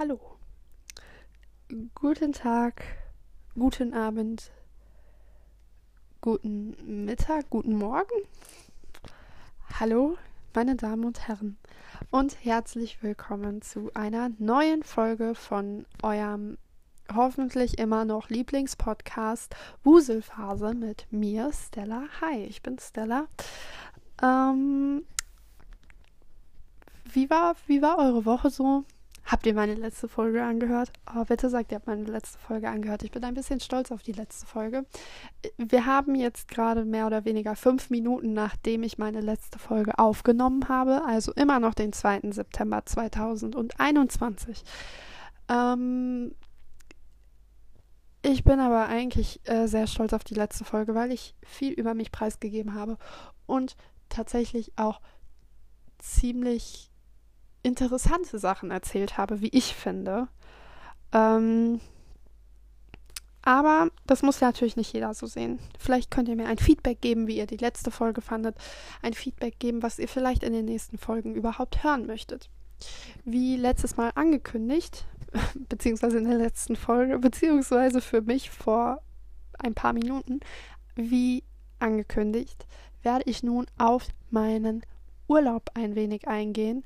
Hallo. Guten Tag, guten Abend, guten Mittag, guten Morgen. Hallo, meine Damen und Herren, und herzlich willkommen zu einer neuen Folge von eurem hoffentlich immer noch Lieblingspodcast Wuselphase mit mir, Stella. Hi, ich bin Stella. Ähm, wie war, wie war eure Woche so? Habt ihr meine letzte Folge angehört? Oh, bitte sagt, ihr habt meine letzte Folge angehört. Ich bin ein bisschen stolz auf die letzte Folge. Wir haben jetzt gerade mehr oder weniger fünf Minuten, nachdem ich meine letzte Folge aufgenommen habe, also immer noch den 2. September 2021. Ähm, ich bin aber eigentlich äh, sehr stolz auf die letzte Folge, weil ich viel über mich preisgegeben habe und tatsächlich auch ziemlich interessante Sachen erzählt habe, wie ich finde. Ähm, aber das muss natürlich nicht jeder so sehen. Vielleicht könnt ihr mir ein Feedback geben, wie ihr die letzte Folge fandet. Ein Feedback geben, was ihr vielleicht in den nächsten Folgen überhaupt hören möchtet. Wie letztes Mal angekündigt, beziehungsweise in der letzten Folge, beziehungsweise für mich vor ein paar Minuten, wie angekündigt, werde ich nun auf meinen Urlaub ein wenig eingehen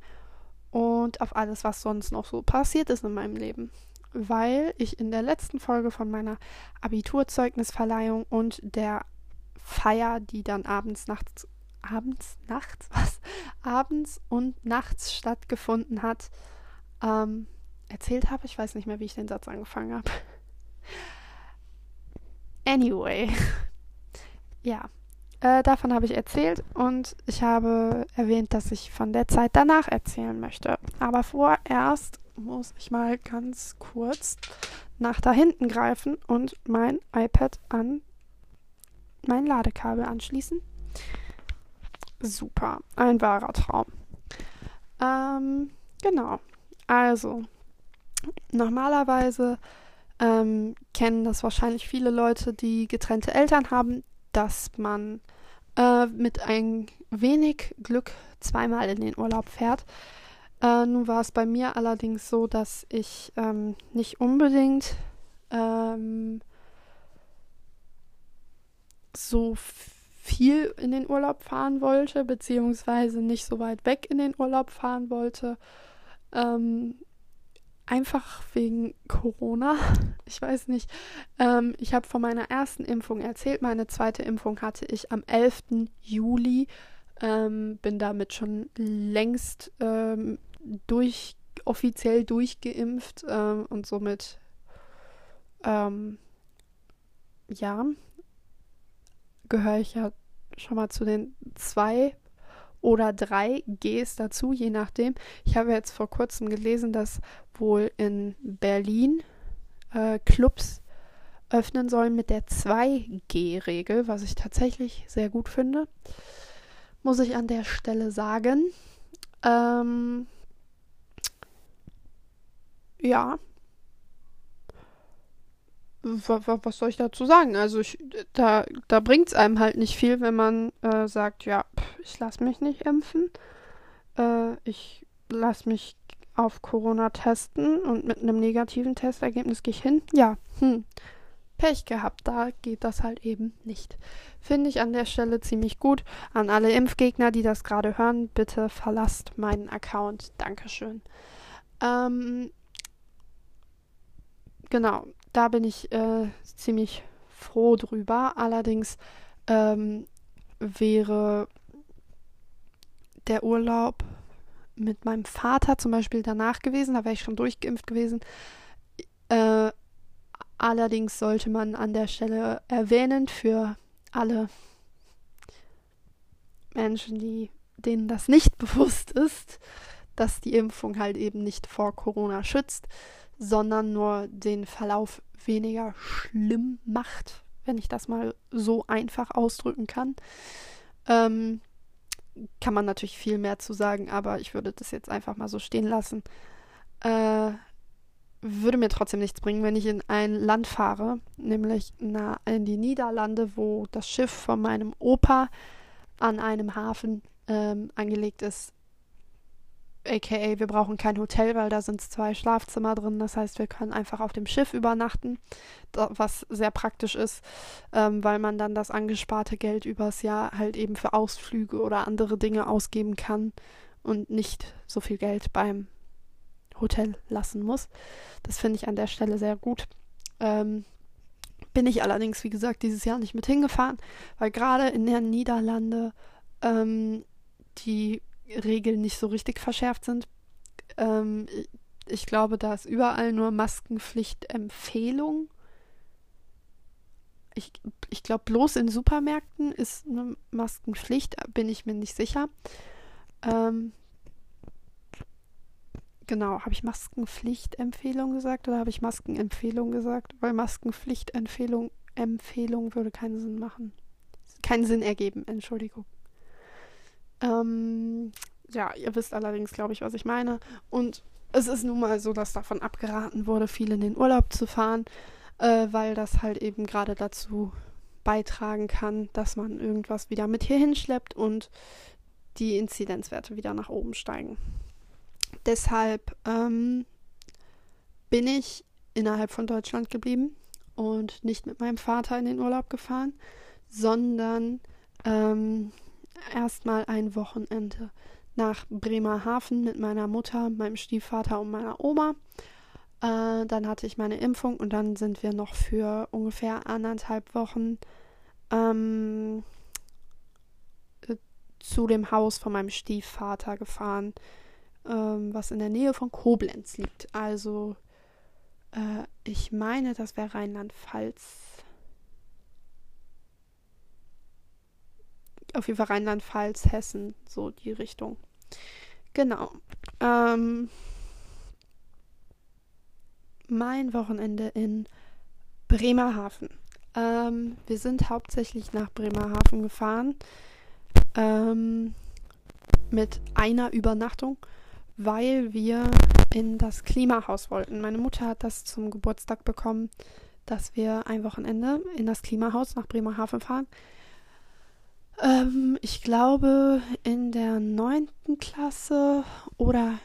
und auf alles, was sonst noch so passiert ist in meinem Leben. Weil ich in der letzten Folge von meiner Abiturzeugnisverleihung und der Feier, die dann abends, nachts, abends, nachts, was? Abends und nachts stattgefunden hat, ähm, erzählt habe. Ich weiß nicht mehr, wie ich den Satz angefangen habe. Anyway. ja, äh, davon habe ich erzählt und ich habe erwähnt, dass ich von der Zeit danach erzählen möchte. Aber vorerst muss ich mal ganz kurz nach da hinten greifen und mein iPad an mein Ladekabel anschließen. Super, ein wahrer Traum. Ähm, genau. Also, normalerweise ähm, kennen das wahrscheinlich viele Leute, die getrennte Eltern haben, dass man äh, mit ein wenig Glück zweimal in den Urlaub fährt. Äh, nun war es bei mir allerdings so, dass ich ähm, nicht unbedingt ähm, so viel in den Urlaub fahren wollte, beziehungsweise nicht so weit weg in den Urlaub fahren wollte. Ähm, einfach wegen Corona. Ich weiß nicht. Ähm, ich habe von meiner ersten Impfung erzählt. Meine zweite Impfung hatte ich am 11. Juli. Ähm, bin damit schon längst ähm, durch, offiziell durchgeimpft ähm, und somit ähm, ja, gehöre ich ja schon mal zu den zwei oder drei Gs dazu, je nachdem. Ich habe jetzt vor kurzem gelesen, dass wohl in Berlin äh, Clubs öffnen sollen mit der 2G-Regel, was ich tatsächlich sehr gut finde. Muss ich an der Stelle sagen. Ähm, ja, was soll ich dazu sagen? Also ich, da, da bringt es einem halt nicht viel, wenn man äh, sagt, ja, ich lasse mich nicht impfen. Äh, ich lasse mich auf Corona testen und mit einem negativen Testergebnis gehe ich hin. Ja, hm. Pech gehabt, da geht das halt eben nicht. Finde ich an der Stelle ziemlich gut. An alle Impfgegner, die das gerade hören, bitte verlasst meinen Account. Dankeschön. Ähm, genau, da bin ich äh, ziemlich froh drüber. Allerdings ähm, wäre der Urlaub mit meinem Vater zum Beispiel danach gewesen, da wäre ich schon durchgeimpft gewesen. Äh, allerdings sollte man an der Stelle erwähnen für alle Menschen, die, denen das nicht bewusst ist, dass die Impfung halt eben nicht vor Corona schützt sondern nur den Verlauf weniger schlimm macht, wenn ich das mal so einfach ausdrücken kann. Ähm, kann man natürlich viel mehr zu sagen, aber ich würde das jetzt einfach mal so stehen lassen. Äh, würde mir trotzdem nichts bringen, wenn ich in ein Land fahre, nämlich na, in die Niederlande, wo das Schiff von meinem Opa an einem Hafen ähm, angelegt ist, aka wir brauchen kein Hotel, weil da sind zwei Schlafzimmer drin. Das heißt, wir können einfach auf dem Schiff übernachten, was sehr praktisch ist, ähm, weil man dann das angesparte Geld übers Jahr halt eben für Ausflüge oder andere Dinge ausgeben kann und nicht so viel Geld beim Hotel lassen muss. Das finde ich an der Stelle sehr gut. Ähm, bin ich allerdings, wie gesagt, dieses Jahr nicht mit hingefahren, weil gerade in den Niederlande ähm, die Regeln nicht so richtig verschärft sind. Ähm, ich glaube, da ist überall nur Maskenpflicht-Empfehlung. Ich, ich glaube, bloß in Supermärkten ist eine Maskenpflicht, bin ich mir nicht sicher. Ähm, genau, habe ich Maskenpflicht-Empfehlung gesagt oder habe ich Maskenempfehlung gesagt? Weil Maskenpflicht-Empfehlung Empfehlung würde keinen Sinn machen. Keinen Sinn ergeben, Entschuldigung. Ähm, ja, ihr wisst allerdings, glaube ich, was ich meine. Und es ist nun mal so, dass davon abgeraten wurde, viel in den Urlaub zu fahren, äh, weil das halt eben gerade dazu beitragen kann, dass man irgendwas wieder mit hier hinschleppt und die Inzidenzwerte wieder nach oben steigen. Deshalb ähm, bin ich innerhalb von Deutschland geblieben und nicht mit meinem Vater in den Urlaub gefahren, sondern ähm, erstmal ein Wochenende nach Bremerhaven mit meiner Mutter, meinem Stiefvater und meiner Oma. Äh, dann hatte ich meine Impfung und dann sind wir noch für ungefähr anderthalb Wochen ähm, äh, zu dem Haus von meinem Stiefvater gefahren, ähm, was in der Nähe von Koblenz liegt. Also äh, ich meine, das wäre Rheinland-Pfalz. Auf jeden Fall Rheinland-Pfalz, Hessen, so die Richtung. Genau. Ähm, mein Wochenende in Bremerhaven. Ähm, wir sind hauptsächlich nach Bremerhaven gefahren ähm, mit einer Übernachtung, weil wir in das Klimahaus wollten. Meine Mutter hat das zum Geburtstag bekommen, dass wir ein Wochenende in das Klimahaus nach Bremerhaven fahren. Ähm, ich glaube in der neunten Klasse oder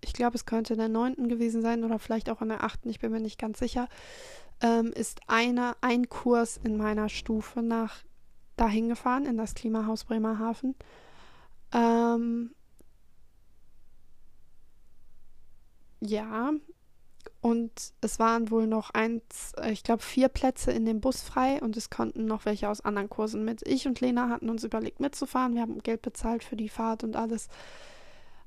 ich glaube, es könnte in der neunten gewesen sein oder vielleicht auch in der achten, ich bin mir nicht ganz sicher, ähm, ist einer, ein Kurs in meiner Stufe nach dahin gefahren, in das Klimahaus Bremerhaven. Ähm, ja, und es waren wohl noch eins, äh, ich glaube, vier Plätze in dem Bus frei und es konnten noch welche aus anderen Kursen mit. Ich und Lena hatten uns überlegt mitzufahren. Wir haben Geld bezahlt für die Fahrt und alles.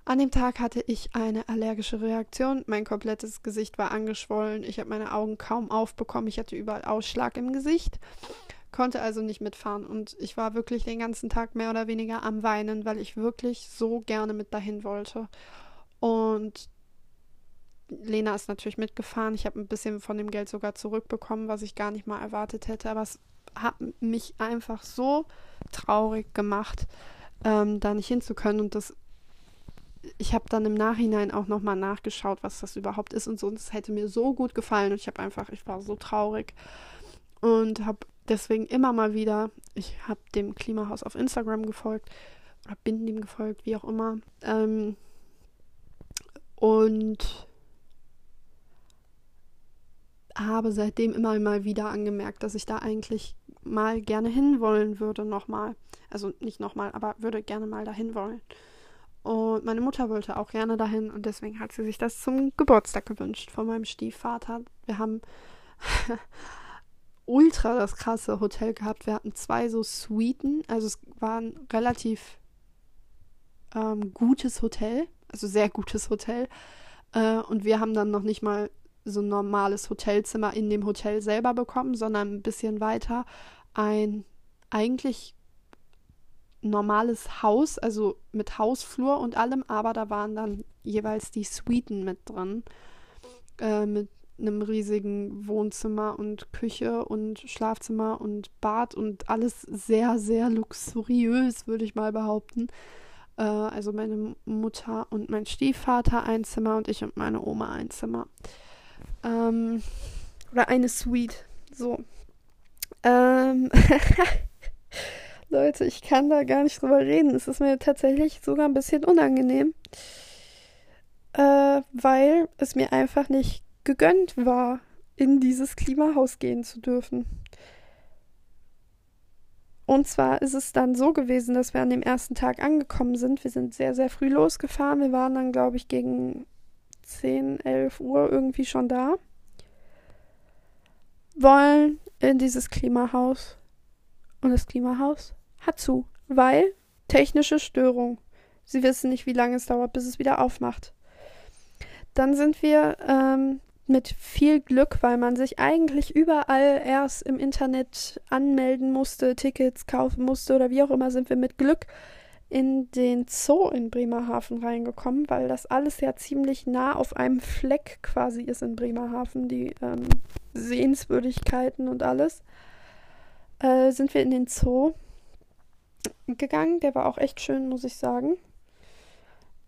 An dem Tag hatte ich eine allergische Reaktion. Mein komplettes Gesicht war angeschwollen. Ich habe meine Augen kaum aufbekommen. Ich hatte überall Ausschlag im Gesicht. Konnte also nicht mitfahren. Und ich war wirklich den ganzen Tag mehr oder weniger am Weinen, weil ich wirklich so gerne mit dahin wollte. Und Lena ist natürlich mitgefahren. Ich habe ein bisschen von dem Geld sogar zurückbekommen, was ich gar nicht mal erwartet hätte. Aber es hat mich einfach so traurig gemacht, ähm, da nicht hinzukönnen. Und das, ich habe dann im Nachhinein auch nochmal nachgeschaut, was das überhaupt ist und so. Und es hätte mir so gut gefallen. Und ich habe einfach, ich war so traurig und habe deswegen immer mal wieder, ich habe dem Klimahaus auf Instagram gefolgt oder bin dem gefolgt, wie auch immer. Ähm, und habe seitdem immer mal wieder angemerkt, dass ich da eigentlich mal gerne hinwollen würde, nochmal. Also nicht nochmal, aber würde gerne mal dahin wollen. Und meine Mutter wollte auch gerne dahin und deswegen hat sie sich das zum Geburtstag gewünscht von meinem Stiefvater. Wir haben ultra das krasse Hotel gehabt. Wir hatten zwei so Suiten, also es war ein relativ ähm, gutes Hotel, also sehr gutes Hotel. Äh, und wir haben dann noch nicht mal so ein normales Hotelzimmer in dem Hotel selber bekommen, sondern ein bisschen weiter ein eigentlich normales Haus, also mit Hausflur und allem, aber da waren dann jeweils die Suiten mit drin, äh, mit einem riesigen Wohnzimmer und Küche und Schlafzimmer und Bad und alles sehr, sehr luxuriös, würde ich mal behaupten. Äh, also meine Mutter und mein Stiefvater ein Zimmer und ich und meine Oma ein Zimmer. Ähm, oder eine Suite. So. Ähm, Leute, ich kann da gar nicht drüber reden. Es ist mir tatsächlich sogar ein bisschen unangenehm, äh, weil es mir einfach nicht gegönnt war, in dieses Klimahaus gehen zu dürfen. Und zwar ist es dann so gewesen, dass wir an dem ersten Tag angekommen sind. Wir sind sehr, sehr früh losgefahren. Wir waren dann, glaube ich, gegen 10, 11 Uhr irgendwie schon da. Wollen in dieses Klimahaus. Und das Klimahaus hat zu, weil technische Störung. Sie wissen nicht, wie lange es dauert, bis es wieder aufmacht. Dann sind wir ähm, mit viel Glück, weil man sich eigentlich überall erst im Internet anmelden musste, Tickets kaufen musste oder wie auch immer, sind wir mit Glück in den Zoo in Bremerhaven reingekommen, weil das alles ja ziemlich nah auf einem Fleck quasi ist in Bremerhaven, die ähm, Sehenswürdigkeiten und alles. Äh, sind wir in den Zoo gegangen. Der war auch echt schön, muss ich sagen.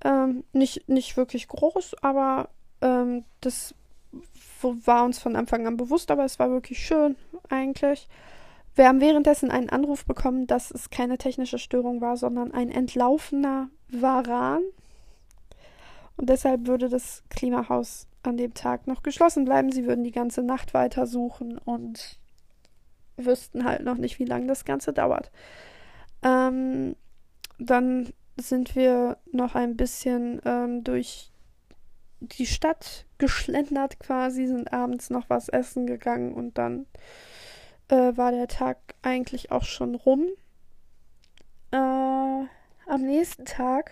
Ähm, nicht, nicht wirklich groß, aber ähm, das war uns von Anfang an bewusst, aber es war wirklich schön eigentlich. Wir haben währenddessen einen Anruf bekommen, dass es keine technische Störung war, sondern ein entlaufener Varan. Und deshalb würde das Klimahaus an dem Tag noch geschlossen bleiben. Sie würden die ganze Nacht weiter suchen und wüssten halt noch nicht, wie lange das Ganze dauert. Ähm, dann sind wir noch ein bisschen ähm, durch die Stadt geschlendert quasi, sind abends noch was essen gegangen und dann äh, war der Tag eigentlich auch schon rum. Äh, am nächsten Tag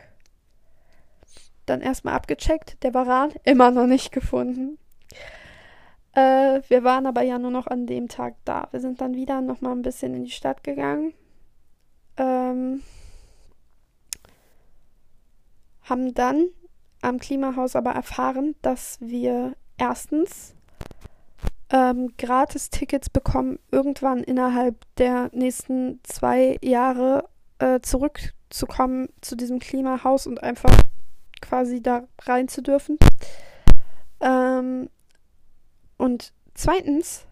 dann erstmal abgecheckt, der Varan immer noch nicht gefunden. Äh, wir waren aber ja nur noch an dem Tag da. Wir sind dann wieder noch mal ein bisschen in die Stadt gegangen. Ähm, haben dann am Klimahaus aber erfahren, dass wir erstens ähm, Gratis-Tickets bekommen, irgendwann innerhalb der nächsten zwei Jahre äh, zurückzukommen zu diesem Klimahaus und einfach quasi da rein zu dürfen. Ähm, und zweitens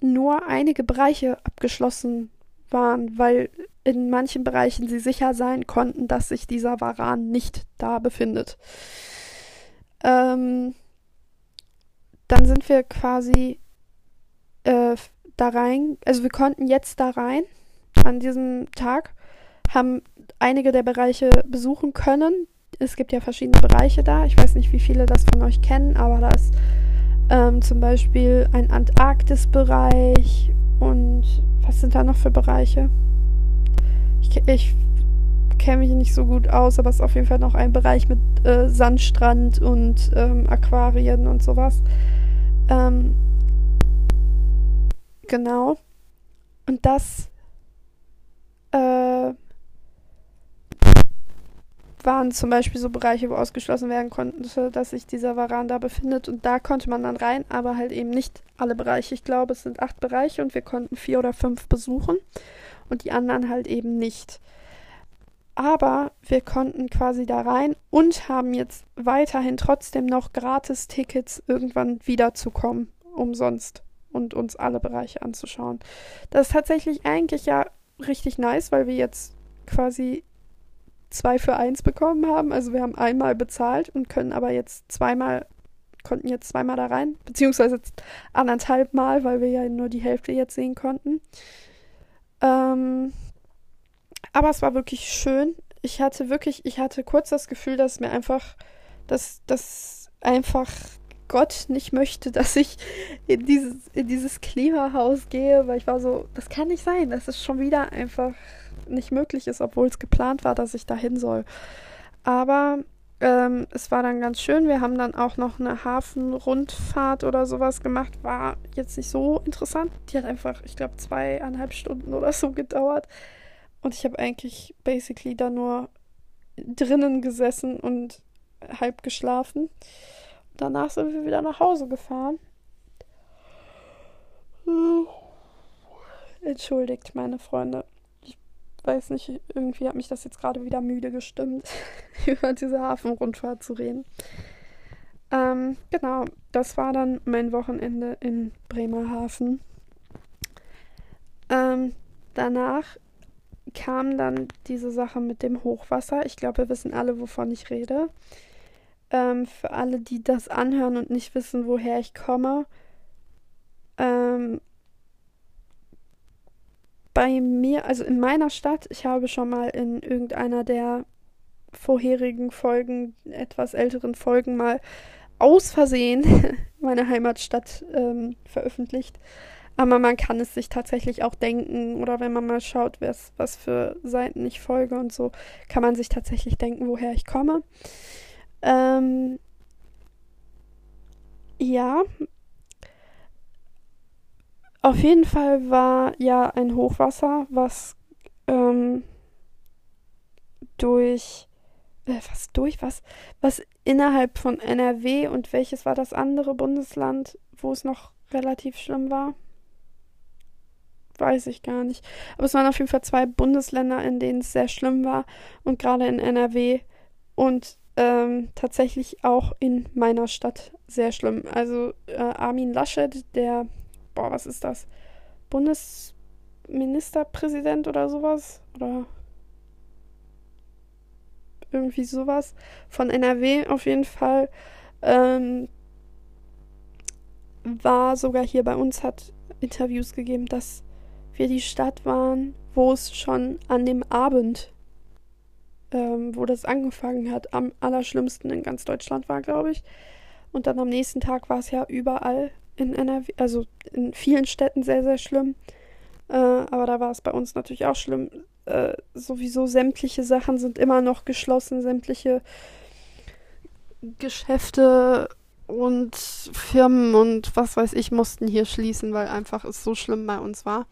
nur einige Bereiche abgeschlossen waren, weil in manchen Bereichen sie sicher sein konnten, dass sich dieser Varan nicht da befindet. Ähm, dann sind wir quasi äh, da rein, also wir konnten jetzt da rein an diesem Tag, haben einige der Bereiche besuchen können. Es gibt ja verschiedene Bereiche da. Ich weiß nicht, wie viele das von euch kennen, aber da ist ähm, zum Beispiel ein Antarktis-Bereich und was sind da noch für Bereiche? Ich, ich kenne mich nicht so gut aus, aber es ist auf jeden Fall noch ein Bereich mit äh, Sandstrand und ähm, Aquarien und sowas. Ähm, genau. Und das äh, waren zum Beispiel so Bereiche, wo ausgeschlossen werden konnte, dass sich dieser Varan da befindet. Und da konnte man dann rein, aber halt eben nicht alle Bereiche. Ich glaube, es sind acht Bereiche und wir konnten vier oder fünf besuchen und die anderen halt eben nicht. Aber wir konnten quasi da rein und haben jetzt weiterhin trotzdem noch Gratis-Tickets irgendwann wiederzukommen, umsonst und uns alle Bereiche anzuschauen. Das ist tatsächlich eigentlich ja richtig nice, weil wir jetzt quasi zwei für eins bekommen haben. Also wir haben einmal bezahlt und können aber jetzt zweimal, konnten jetzt zweimal da rein, beziehungsweise anderthalb Mal, weil wir ja nur die Hälfte jetzt sehen konnten. Ähm, aber es war wirklich schön. Ich hatte wirklich, ich hatte kurz das Gefühl, dass mir einfach, dass, dass einfach Gott nicht möchte, dass ich in dieses, in dieses Klimahaus gehe, weil ich war so, das kann nicht sein, dass es schon wieder einfach nicht möglich ist, obwohl es geplant war, dass ich dahin soll. Aber ähm, es war dann ganz schön. Wir haben dann auch noch eine Hafenrundfahrt oder sowas gemacht. War jetzt nicht so interessant. Die hat einfach, ich glaube, zweieinhalb Stunden oder so gedauert. Und ich habe eigentlich basically da nur drinnen gesessen und halb geschlafen. Danach sind wir wieder nach Hause gefahren. Entschuldigt, meine Freunde. Ich weiß nicht, irgendwie hat mich das jetzt gerade wieder müde gestimmt, über diese Hafenrundfahrt zu reden. Ähm, genau, das war dann mein Wochenende in Bremerhaven. Ähm, danach kam dann diese Sache mit dem Hochwasser. Ich glaube, wir wissen alle, wovon ich rede. Ähm, für alle, die das anhören und nicht wissen, woher ich komme. Ähm, bei mir, also in meiner Stadt, ich habe schon mal in irgendeiner der vorherigen Folgen, etwas älteren Folgen mal aus Versehen meine Heimatstadt ähm, veröffentlicht. Aber man kann es sich tatsächlich auch denken oder wenn man mal schaut, was, was für Seiten ich folge und so, kann man sich tatsächlich denken, woher ich komme. Ähm, ja. Auf jeden Fall war ja ein Hochwasser, was ähm, durch äh, was durch was was innerhalb von NRW und welches war das andere Bundesland, wo es noch relativ schlimm war? Weiß ich gar nicht. Aber es waren auf jeden Fall zwei Bundesländer, in denen es sehr schlimm war. Und gerade in NRW und ähm, tatsächlich auch in meiner Stadt sehr schlimm. Also äh, Armin Laschet, der, boah, was ist das? Bundesministerpräsident oder sowas? Oder irgendwie sowas von NRW auf jeden Fall. Ähm, war sogar hier bei uns, hat Interviews gegeben, dass wir die Stadt waren, wo es schon an dem Abend, ähm, wo das angefangen hat, am allerschlimmsten in ganz Deutschland war, glaube ich. Und dann am nächsten Tag war es ja überall in NRW, also in vielen Städten sehr, sehr schlimm. Äh, aber da war es bei uns natürlich auch schlimm. Äh, sowieso sämtliche Sachen sind immer noch geschlossen, sämtliche Geschäfte und Firmen und was weiß ich mussten hier schließen, weil einfach es so schlimm bei uns war.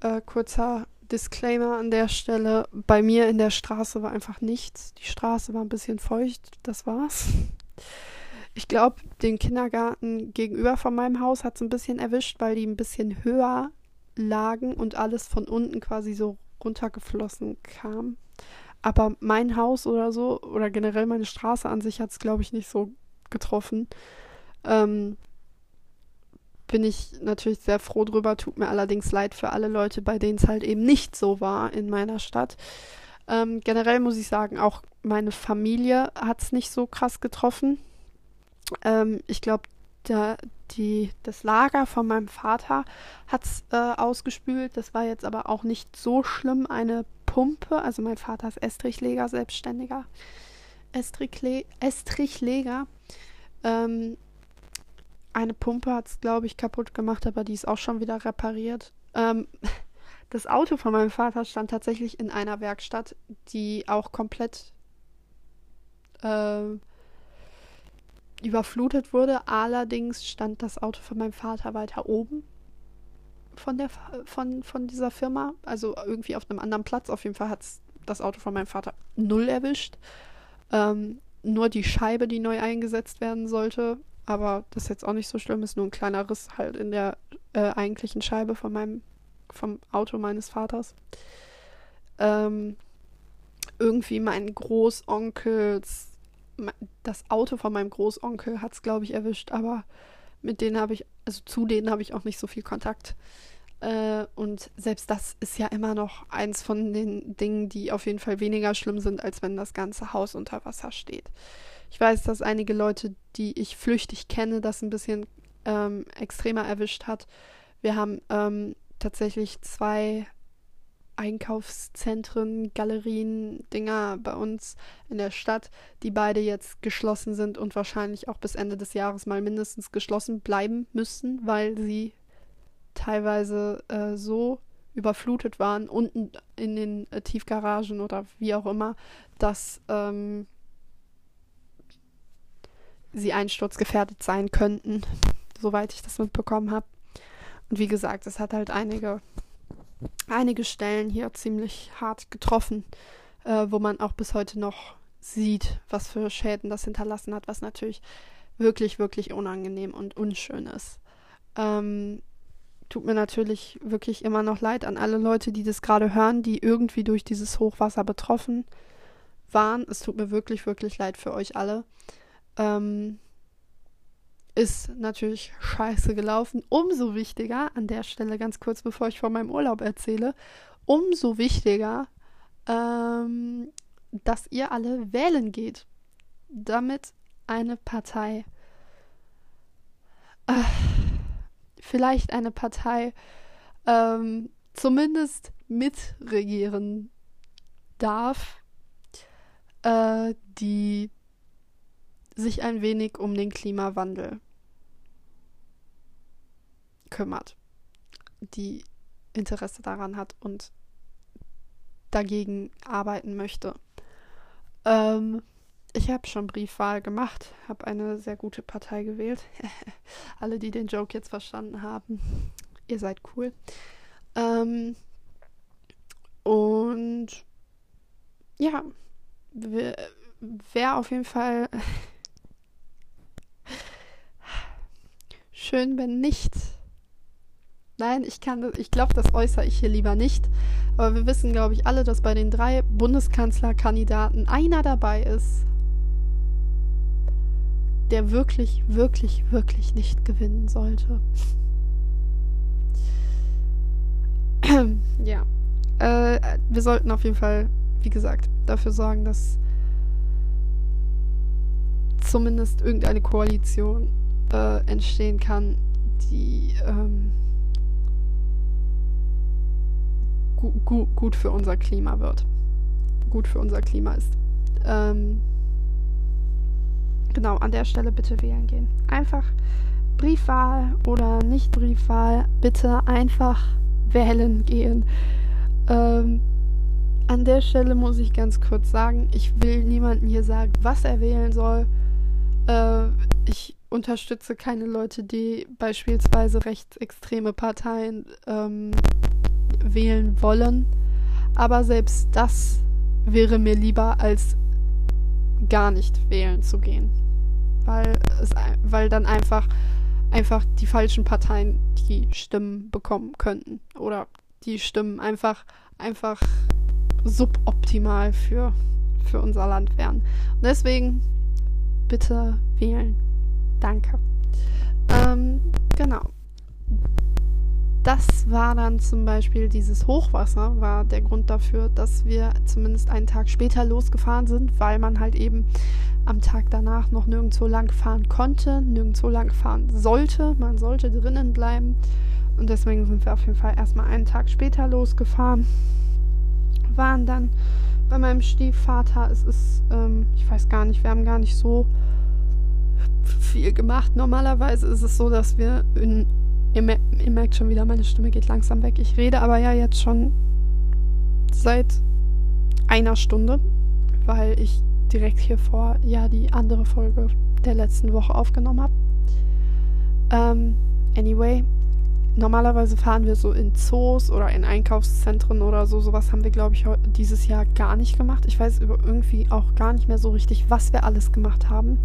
Äh, kurzer Disclaimer an der Stelle. Bei mir in der Straße war einfach nichts. Die Straße war ein bisschen feucht. Das war's. Ich glaube, den Kindergarten gegenüber von meinem Haus hat es ein bisschen erwischt, weil die ein bisschen höher lagen und alles von unten quasi so runtergeflossen kam. Aber mein Haus oder so, oder generell meine Straße an sich hat es, glaube ich, nicht so getroffen. Ähm, bin ich natürlich sehr froh drüber. Tut mir allerdings leid für alle Leute, bei denen es halt eben nicht so war in meiner Stadt. Ähm, generell muss ich sagen, auch meine Familie hat es nicht so krass getroffen. Ähm, ich glaube, das Lager von meinem Vater hat es äh, ausgespült. Das war jetzt aber auch nicht so schlimm. Eine Pumpe, also mein Vater ist Estrichleger, Selbstständiger Estrichleger. Ähm, eine Pumpe hat es, glaube ich, kaputt gemacht, aber die ist auch schon wieder repariert. Ähm, das Auto von meinem Vater stand tatsächlich in einer Werkstatt, die auch komplett äh, überflutet wurde. Allerdings stand das Auto von meinem Vater weiter oben von, der, von, von dieser Firma. Also irgendwie auf einem anderen Platz. Auf jeden Fall hat es das Auto von meinem Vater null erwischt. Ähm, nur die Scheibe, die neu eingesetzt werden sollte, aber das ist jetzt auch nicht so schlimm, ist nur ein kleiner Riss halt in der äh, eigentlichen Scheibe von meinem, vom Auto meines Vaters. Ähm, irgendwie mein Großonkels, das Auto von meinem Großonkel hat es, glaube ich, erwischt, aber mit denen habe ich, also zu denen habe ich auch nicht so viel Kontakt. Äh, und selbst das ist ja immer noch eins von den Dingen, die auf jeden Fall weniger schlimm sind, als wenn das ganze Haus unter Wasser steht. Ich weiß, dass einige Leute, die ich flüchtig kenne, das ein bisschen ähm, extremer erwischt hat. Wir haben ähm, tatsächlich zwei Einkaufszentren, Galerien, Dinger bei uns in der Stadt, die beide jetzt geschlossen sind und wahrscheinlich auch bis Ende des Jahres mal mindestens geschlossen bleiben müssen, weil sie teilweise äh, so überflutet waren unten in den äh, Tiefgaragen oder wie auch immer, dass ähm, sie einsturzgefährdet sein könnten, soweit ich das mitbekommen habe. Und wie gesagt, es hat halt einige, einige Stellen hier ziemlich hart getroffen, äh, wo man auch bis heute noch sieht, was für Schäden das hinterlassen hat, was natürlich wirklich, wirklich unangenehm und unschön ist. Ähm, tut mir natürlich wirklich immer noch leid an alle Leute, die das gerade hören, die irgendwie durch dieses Hochwasser betroffen waren. Es tut mir wirklich, wirklich leid für euch alle. Ähm, ist natürlich scheiße gelaufen. Umso wichtiger, an der Stelle ganz kurz, bevor ich von meinem Urlaub erzähle, umso wichtiger, ähm, dass ihr alle wählen geht, damit eine Partei, äh, vielleicht eine Partei, ähm, zumindest mitregieren darf, äh, die sich ein wenig um den Klimawandel kümmert, die Interesse daran hat und dagegen arbeiten möchte. Ähm, ich habe schon Briefwahl gemacht, habe eine sehr gute Partei gewählt. Alle, die den Joke jetzt verstanden haben, ihr seid cool. Ähm, und ja, wäre auf jeden Fall schön, wenn nicht. Nein, ich kann ich glaube, das äußere ich hier lieber nicht. Aber wir wissen, glaube ich, alle, dass bei den drei Bundeskanzlerkandidaten einer dabei ist, der wirklich, wirklich, wirklich nicht gewinnen sollte. ja. Äh, wir sollten auf jeden Fall, wie gesagt, dafür sorgen, dass zumindest irgendeine Koalition äh, entstehen kann, die ähm, gu gu gut für unser Klima wird. Gut für unser Klima ist. Ähm, genau, an der Stelle bitte wählen gehen. Einfach Briefwahl oder nicht Briefwahl, bitte einfach wählen gehen. Ähm, an der Stelle muss ich ganz kurz sagen, ich will niemandem hier sagen, was er wählen soll. Äh, ich unterstütze keine Leute, die beispielsweise rechtsextreme Parteien ähm, wählen wollen. Aber selbst das wäre mir lieber, als gar nicht wählen zu gehen. Weil, es, weil dann einfach, einfach die falschen Parteien die Stimmen bekommen könnten. Oder die Stimmen einfach, einfach suboptimal für, für unser Land wären. Und deswegen bitte wählen. Danke. Ähm, genau. Das war dann zum Beispiel dieses Hochwasser, war der Grund dafür, dass wir zumindest einen Tag später losgefahren sind, weil man halt eben am Tag danach noch nirgendwo lang fahren konnte, nirgendwo lang fahren sollte. Man sollte drinnen bleiben. Und deswegen sind wir auf jeden Fall erstmal einen Tag später losgefahren. Waren dann bei meinem Stiefvater. Es ist, ähm, ich weiß gar nicht, wir haben gar nicht so viel gemacht. Normalerweise ist es so, dass wir in, ihr, mer ihr merkt schon wieder, meine Stimme geht langsam weg. Ich rede aber ja jetzt schon seit einer Stunde, weil ich direkt hier vor ja die andere Folge der letzten Woche aufgenommen habe. Ähm, anyway, normalerweise fahren wir so in Zoos oder in Einkaufszentren oder so. Sowas haben wir, glaube ich, dieses Jahr gar nicht gemacht. Ich weiß irgendwie auch gar nicht mehr so richtig, was wir alles gemacht haben.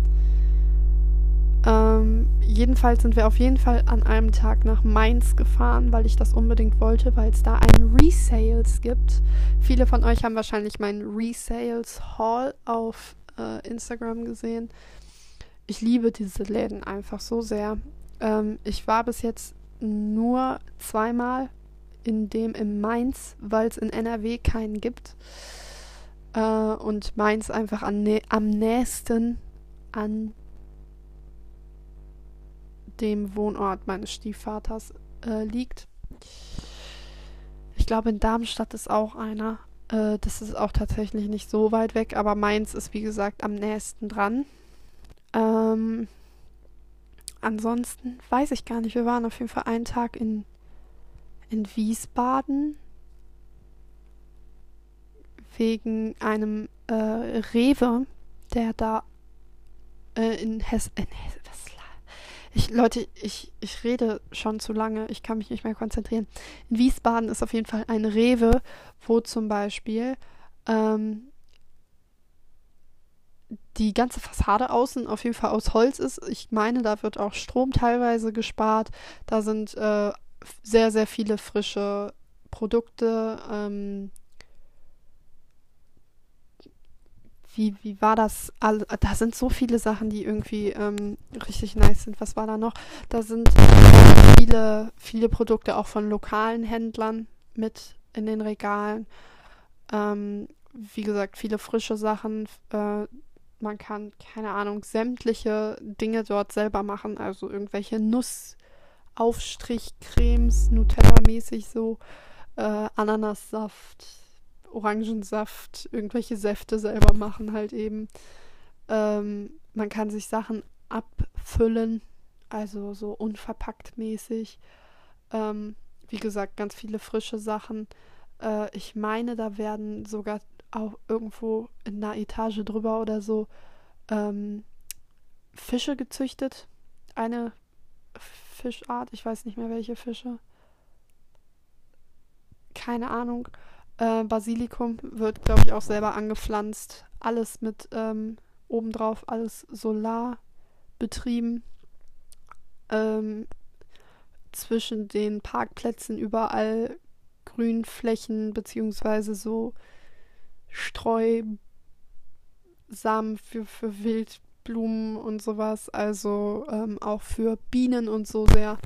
Ähm, jedenfalls sind wir auf jeden Fall an einem Tag nach Mainz gefahren, weil ich das unbedingt wollte, weil es da einen Resales gibt. Viele von euch haben wahrscheinlich meinen Resales Haul auf äh, Instagram gesehen. Ich liebe diese Läden einfach so sehr. Ähm, ich war bis jetzt nur zweimal in dem in Mainz, weil es in NRW keinen gibt. Äh, und Mainz einfach an, am nächsten an dem Wohnort meines Stiefvaters äh, liegt. Ich glaube, in Darmstadt ist auch einer. Äh, das ist auch tatsächlich nicht so weit weg, aber Mainz ist, wie gesagt, am nächsten dran. Ähm, ansonsten weiß ich gar nicht. Wir waren auf jeden Fall einen Tag in, in Wiesbaden wegen einem äh, Rewe, der da äh, in Hessen, in Hessen ich, Leute, ich, ich rede schon zu lange, ich kann mich nicht mehr konzentrieren. In Wiesbaden ist auf jeden Fall ein Rewe, wo zum Beispiel ähm, die ganze Fassade außen auf jeden Fall aus Holz ist. Ich meine, da wird auch Strom teilweise gespart. Da sind äh, sehr, sehr viele frische Produkte. Ähm, wie, wie war das? Da sind so viele Sachen, die irgendwie ähm, richtig nice sind. Was war da noch? Da sind viele, viele Produkte auch von lokalen Händlern mit in den Regalen. Ähm, wie gesagt, viele frische Sachen. Äh, man kann, keine Ahnung, sämtliche Dinge dort selber machen. Also irgendwelche Nussaufstrichcremes, Nutella-mäßig so, äh, Ananassaft, Orangensaft, irgendwelche Säfte selber machen halt eben. Ähm, man kann sich Sachen abfüllen, also so unverpackt mäßig. Ähm, wie gesagt, ganz viele frische Sachen. Äh, ich meine, da werden sogar auch irgendwo in einer Etage drüber oder so ähm, Fische gezüchtet. Eine Fischart, ich weiß nicht mehr welche Fische. Keine Ahnung. Äh, Basilikum wird, glaube ich, auch selber angepflanzt. Alles mit ähm, obendrauf, alles solar betrieben. Ähm, zwischen den Parkplätzen überall Grünflächen beziehungsweise so Streusamen für, für Wildblumen und sowas. Also ähm, auch für Bienen und so sehr,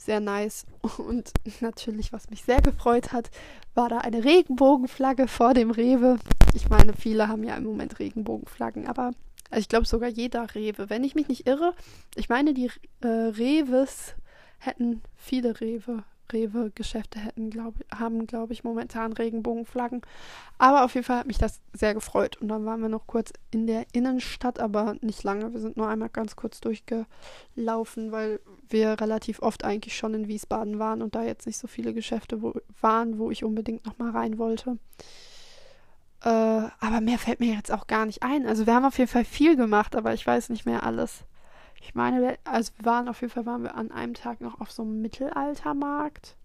sehr nice. Und natürlich, was mich sehr gefreut hat, war da eine Regenbogenflagge vor dem Rewe. Ich meine, viele haben ja im Moment Regenbogenflaggen, aber ich glaube sogar jeder Rewe. Wenn ich mich nicht irre, ich meine, die äh, Reves hätten viele Rewe Rewe-Geschäfte hätten, glaub, haben, glaube ich, momentan Regenbogenflaggen. Aber auf jeden Fall hat mich das sehr gefreut. Und dann waren wir noch kurz in der Innenstadt, aber nicht lange. Wir sind nur einmal ganz kurz durchgelaufen, weil wir relativ oft eigentlich schon in Wiesbaden waren und da jetzt nicht so viele Geschäfte wo, waren, wo ich unbedingt nochmal rein wollte. Äh, aber mehr fällt mir jetzt auch gar nicht ein. Also wir haben auf jeden Fall viel gemacht, aber ich weiß nicht mehr alles. Ich meine, also wir waren auf jeden Fall waren wir an einem Tag noch auf so einem Mittelaltermarkt.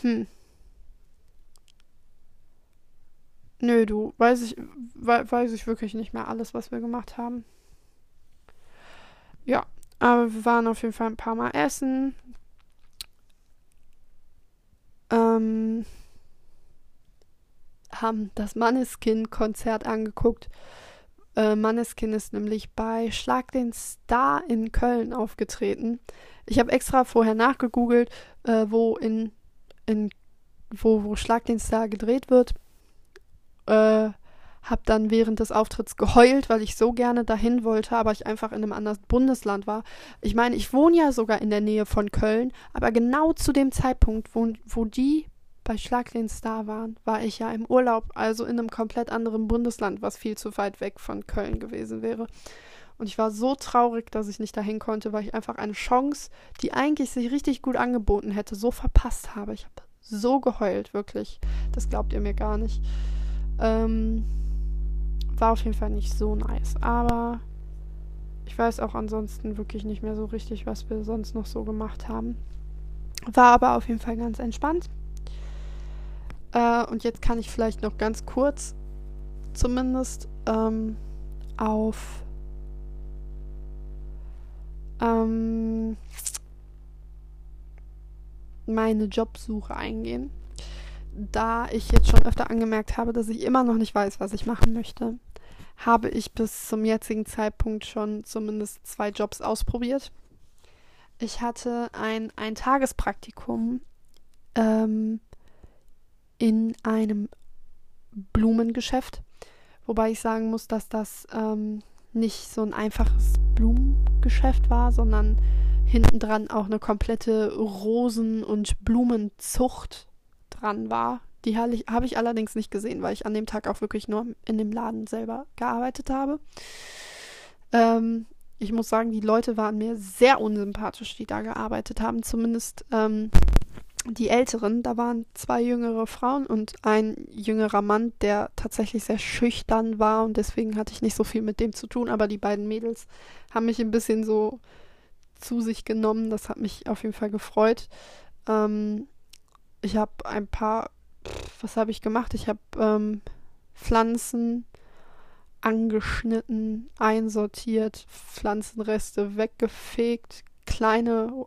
Hm. Nö, du, weiß ich, we weiß ich wirklich nicht mehr alles, was wir gemacht haben. Ja, aber wir waren auf jeden Fall ein paar Mal essen. Ähm, haben das Manneskin-Konzert angeguckt. Äh, Manneskin ist nämlich bei Schlag den Star in Köln aufgetreten. Ich habe extra vorher nachgegoogelt, äh, wo in, in wo, wo Schlag den Star gedreht wird. Äh, hab dann während des Auftritts geheult, weil ich so gerne dahin wollte, aber ich einfach in einem anderen Bundesland war. Ich meine, ich wohne ja sogar in der Nähe von Köln, aber genau zu dem Zeitpunkt, wo, wo die bei Schlag den Star waren, war ich ja im Urlaub, also in einem komplett anderen Bundesland, was viel zu weit weg von Köln gewesen wäre. Und ich war so traurig, dass ich nicht dahin konnte, weil ich einfach eine Chance, die eigentlich sich richtig gut angeboten hätte, so verpasst habe. Ich habe so geheult, wirklich. Das glaubt ihr mir gar nicht. Ähm, war auf jeden Fall nicht so nice. Aber ich weiß auch ansonsten wirklich nicht mehr so richtig, was wir sonst noch so gemacht haben. War aber auf jeden Fall ganz entspannt. Äh, und jetzt kann ich vielleicht noch ganz kurz zumindest ähm, auf ähm, meine Jobsuche eingehen. Da ich jetzt schon öfter angemerkt habe, dass ich immer noch nicht weiß, was ich machen möchte, habe ich bis zum jetzigen Zeitpunkt schon zumindest zwei Jobs ausprobiert. Ich hatte ein Eintagespraktikum ähm, in einem Blumengeschäft. Wobei ich sagen muss, dass das ähm, nicht so ein einfaches Blumengeschäft war, sondern hinten dran auch eine komplette Rosen- und Blumenzucht dran war. Die habe ich, allerdings nicht gesehen, weil ich an dem Tag auch wirklich nur in dem Laden selber gearbeitet habe. Ähm, ich muss sagen, die Leute waren mir sehr unsympathisch, die da gearbeitet haben. Zumindest ähm, die Älteren, da waren zwei jüngere Frauen und ein jüngerer Mann, der tatsächlich sehr schüchtern war und deswegen hatte ich nicht so viel mit dem zu tun, aber die beiden Mädels haben mich ein bisschen so zu sich genommen. Das hat mich auf jeden Fall gefreut. Ähm, ich habe ein paar, was habe ich gemacht? Ich habe ähm, Pflanzen angeschnitten, einsortiert, Pflanzenreste weggefegt, kleine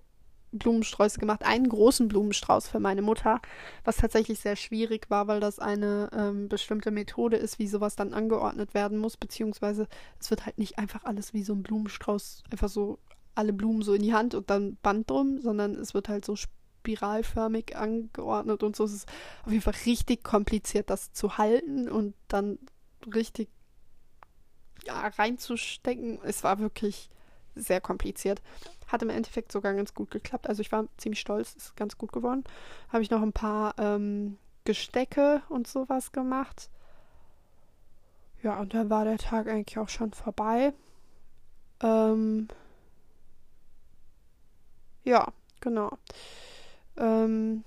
Blumensträuße gemacht. Einen großen Blumenstrauß für meine Mutter, was tatsächlich sehr schwierig war, weil das eine ähm, bestimmte Methode ist, wie sowas dann angeordnet werden muss, beziehungsweise es wird halt nicht einfach alles wie so ein Blumenstrauß, einfach so alle Blumen so in die Hand und dann Band drum, sondern es wird halt so spiralförmig angeordnet und so. Es ist auf jeden Fall richtig kompliziert, das zu halten und dann richtig ja, reinzustecken. Es war wirklich sehr kompliziert. Hat im Endeffekt sogar ganz gut geklappt. Also ich war ziemlich stolz, ist ganz gut geworden. Habe ich noch ein paar ähm, Gestecke und sowas gemacht. Ja, und dann war der Tag eigentlich auch schon vorbei. Ähm, ja, genau. Ähm,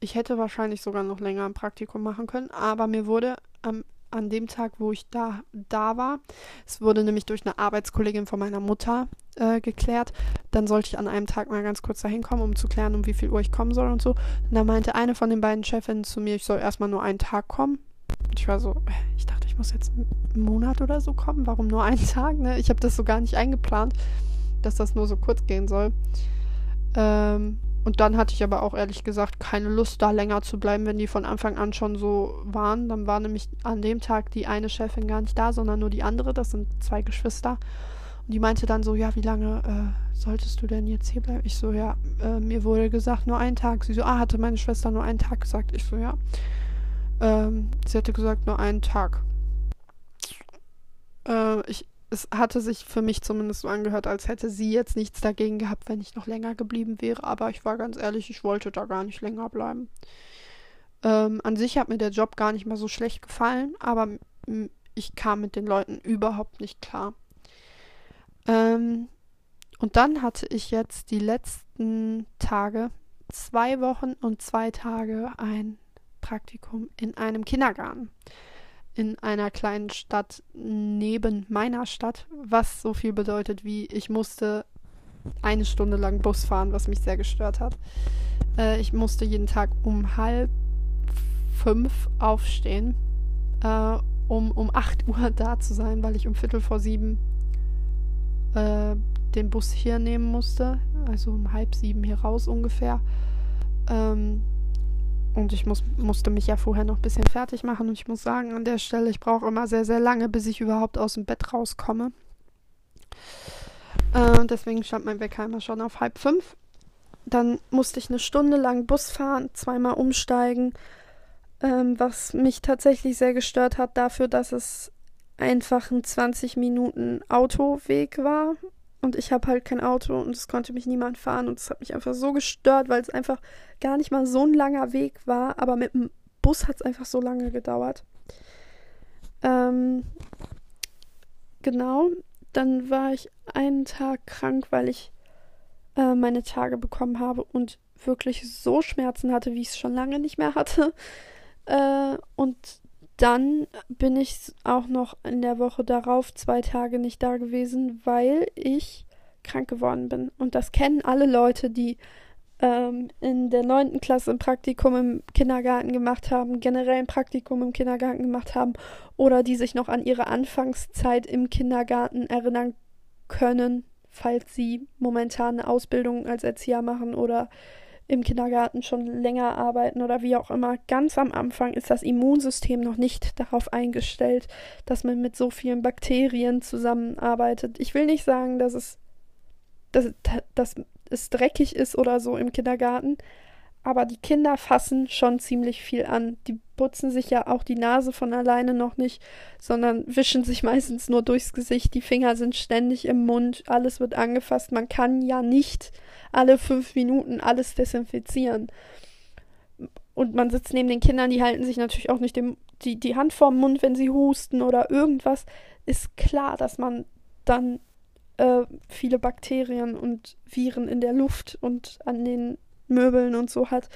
ich hätte wahrscheinlich sogar noch länger ein Praktikum machen können, aber mir wurde am an dem Tag, wo ich da, da war. Es wurde nämlich durch eine Arbeitskollegin von meiner Mutter äh, geklärt. Dann sollte ich an einem Tag mal ganz kurz dahin kommen, um zu klären, um wie viel Uhr ich kommen soll und so. Und da meinte eine von den beiden Chefinnen zu mir, ich soll erstmal nur einen Tag kommen. Ich war so, ich dachte, ich muss jetzt einen Monat oder so kommen. Warum nur einen Tag? Ne? Ich habe das so gar nicht eingeplant, dass das nur so kurz gehen soll. Ähm, und dann hatte ich aber auch ehrlich gesagt keine Lust, da länger zu bleiben, wenn die von Anfang an schon so waren. Dann war nämlich an dem Tag die eine Chefin gar nicht da, sondern nur die andere. Das sind zwei Geschwister. Und die meinte dann so, ja, wie lange äh, solltest du denn jetzt hier bleiben? Ich so, ja, äh, mir wurde gesagt, nur einen Tag. Sie so, ah, hatte meine Schwester nur einen Tag gesagt. Ich so, ja. Ähm, sie hatte gesagt, nur einen Tag. Äh, ich es hatte sich für mich zumindest so angehört, als hätte sie jetzt nichts dagegen gehabt, wenn ich noch länger geblieben wäre. Aber ich war ganz ehrlich, ich wollte da gar nicht länger bleiben. Ähm, an sich hat mir der Job gar nicht mal so schlecht gefallen, aber ich kam mit den Leuten überhaupt nicht klar. Ähm, und dann hatte ich jetzt die letzten Tage, zwei Wochen und zwei Tage, ein Praktikum in einem Kindergarten in einer kleinen Stadt neben meiner Stadt, was so viel bedeutet wie ich musste eine Stunde lang Bus fahren, was mich sehr gestört hat. Äh, ich musste jeden Tag um halb fünf aufstehen, äh, um um acht Uhr da zu sein, weil ich um Viertel vor sieben äh, den Bus hier nehmen musste, also um halb sieben hier raus ungefähr. Ähm, und ich muss, musste mich ja vorher noch ein bisschen fertig machen. Und ich muss sagen, an der Stelle, ich brauche immer sehr, sehr lange, bis ich überhaupt aus dem Bett rauskomme. Äh, deswegen stand mein Wecker immer schon auf halb fünf. Dann musste ich eine Stunde lang Bus fahren, zweimal umsteigen, ähm, was mich tatsächlich sehr gestört hat dafür, dass es einfach ein 20 Minuten Autoweg war und ich habe halt kein Auto und es konnte mich niemand fahren und es hat mich einfach so gestört, weil es einfach gar nicht mal so ein langer Weg war, aber mit dem Bus hat es einfach so lange gedauert. Ähm, genau, dann war ich einen Tag krank, weil ich äh, meine Tage bekommen habe und wirklich so Schmerzen hatte, wie ich es schon lange nicht mehr hatte. Äh, und dann bin ich auch noch in der Woche darauf zwei Tage nicht da gewesen, weil ich krank geworden bin. Und das kennen alle Leute, die ähm, in der neunten Klasse ein Praktikum im Kindergarten gemacht haben, generell ein Praktikum im Kindergarten gemacht haben oder die sich noch an ihre Anfangszeit im Kindergarten erinnern können, falls sie momentan eine Ausbildung als Erzieher machen oder im Kindergarten schon länger arbeiten oder wie auch immer, ganz am Anfang ist das Immunsystem noch nicht darauf eingestellt, dass man mit so vielen Bakterien zusammenarbeitet. Ich will nicht sagen, dass es, dass, dass es dreckig ist oder so im Kindergarten, aber die Kinder fassen schon ziemlich viel an. Die putzen sich ja auch die Nase von alleine noch nicht, sondern wischen sich meistens nur durchs Gesicht. Die Finger sind ständig im Mund, alles wird angefasst. Man kann ja nicht alle fünf Minuten alles desinfizieren. Und man sitzt neben den Kindern, die halten sich natürlich auch nicht dem, die, die Hand vorm Mund, wenn sie husten oder irgendwas. Ist klar, dass man dann äh, viele Bakterien und Viren in der Luft und an den Möbeln und so hat.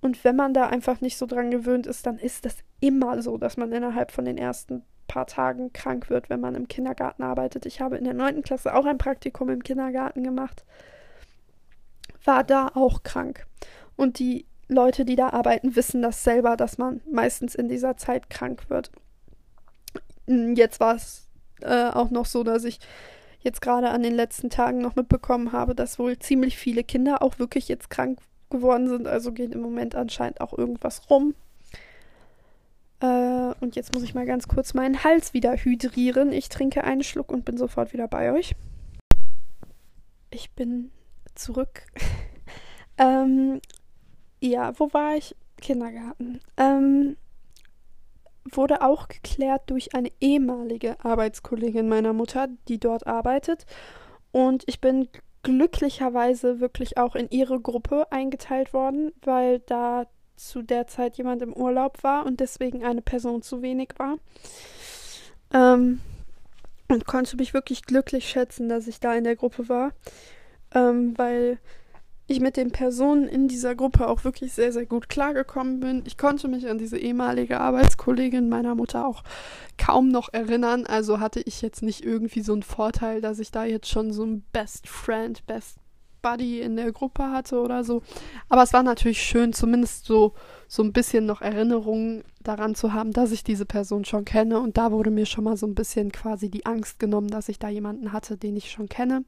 Und wenn man da einfach nicht so dran gewöhnt ist, dann ist das immer so, dass man innerhalb von den ersten paar Tagen krank wird, wenn man im Kindergarten arbeitet. Ich habe in der neunten Klasse auch ein Praktikum im Kindergarten gemacht, war da auch krank. Und die Leute, die da arbeiten, wissen das selber, dass man meistens in dieser Zeit krank wird. Jetzt war es äh, auch noch so, dass ich jetzt gerade an den letzten Tagen noch mitbekommen habe, dass wohl ziemlich viele Kinder auch wirklich jetzt krank geworden sind. Also geht im Moment anscheinend auch irgendwas rum. Äh, und jetzt muss ich mal ganz kurz meinen Hals wieder hydrieren. Ich trinke einen Schluck und bin sofort wieder bei euch. Ich bin zurück. ähm, ja, wo war ich? Kindergarten. Ähm, wurde auch geklärt durch eine ehemalige Arbeitskollegin meiner Mutter, die dort arbeitet. Und ich bin glücklicherweise wirklich auch in ihre Gruppe eingeteilt worden, weil da zu der Zeit jemand im Urlaub war und deswegen eine Person zu wenig war. Ähm, und konnte mich wirklich glücklich schätzen, dass ich da in der Gruppe war, ähm, weil ich mit den Personen in dieser Gruppe auch wirklich sehr, sehr gut klargekommen bin. Ich konnte mich an diese ehemalige Arbeitskollegin meiner Mutter auch kaum noch erinnern. Also hatte ich jetzt nicht irgendwie so einen Vorteil, dass ich da jetzt schon so einen Best Friend, Best Buddy in der Gruppe hatte oder so. Aber es war natürlich schön, zumindest so, so ein bisschen noch Erinnerungen daran zu haben, dass ich diese Person schon kenne. Und da wurde mir schon mal so ein bisschen quasi die Angst genommen, dass ich da jemanden hatte, den ich schon kenne.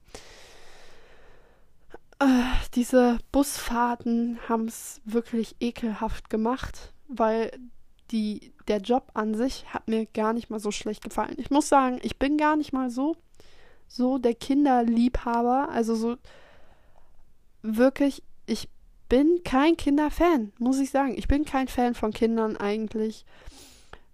Äh, diese Busfahrten haben es wirklich ekelhaft gemacht, weil die, der Job an sich hat mir gar nicht mal so schlecht gefallen. Ich muss sagen, ich bin gar nicht mal so, so der Kinderliebhaber. Also so wirklich, ich bin kein Kinderfan, muss ich sagen. Ich bin kein Fan von Kindern eigentlich.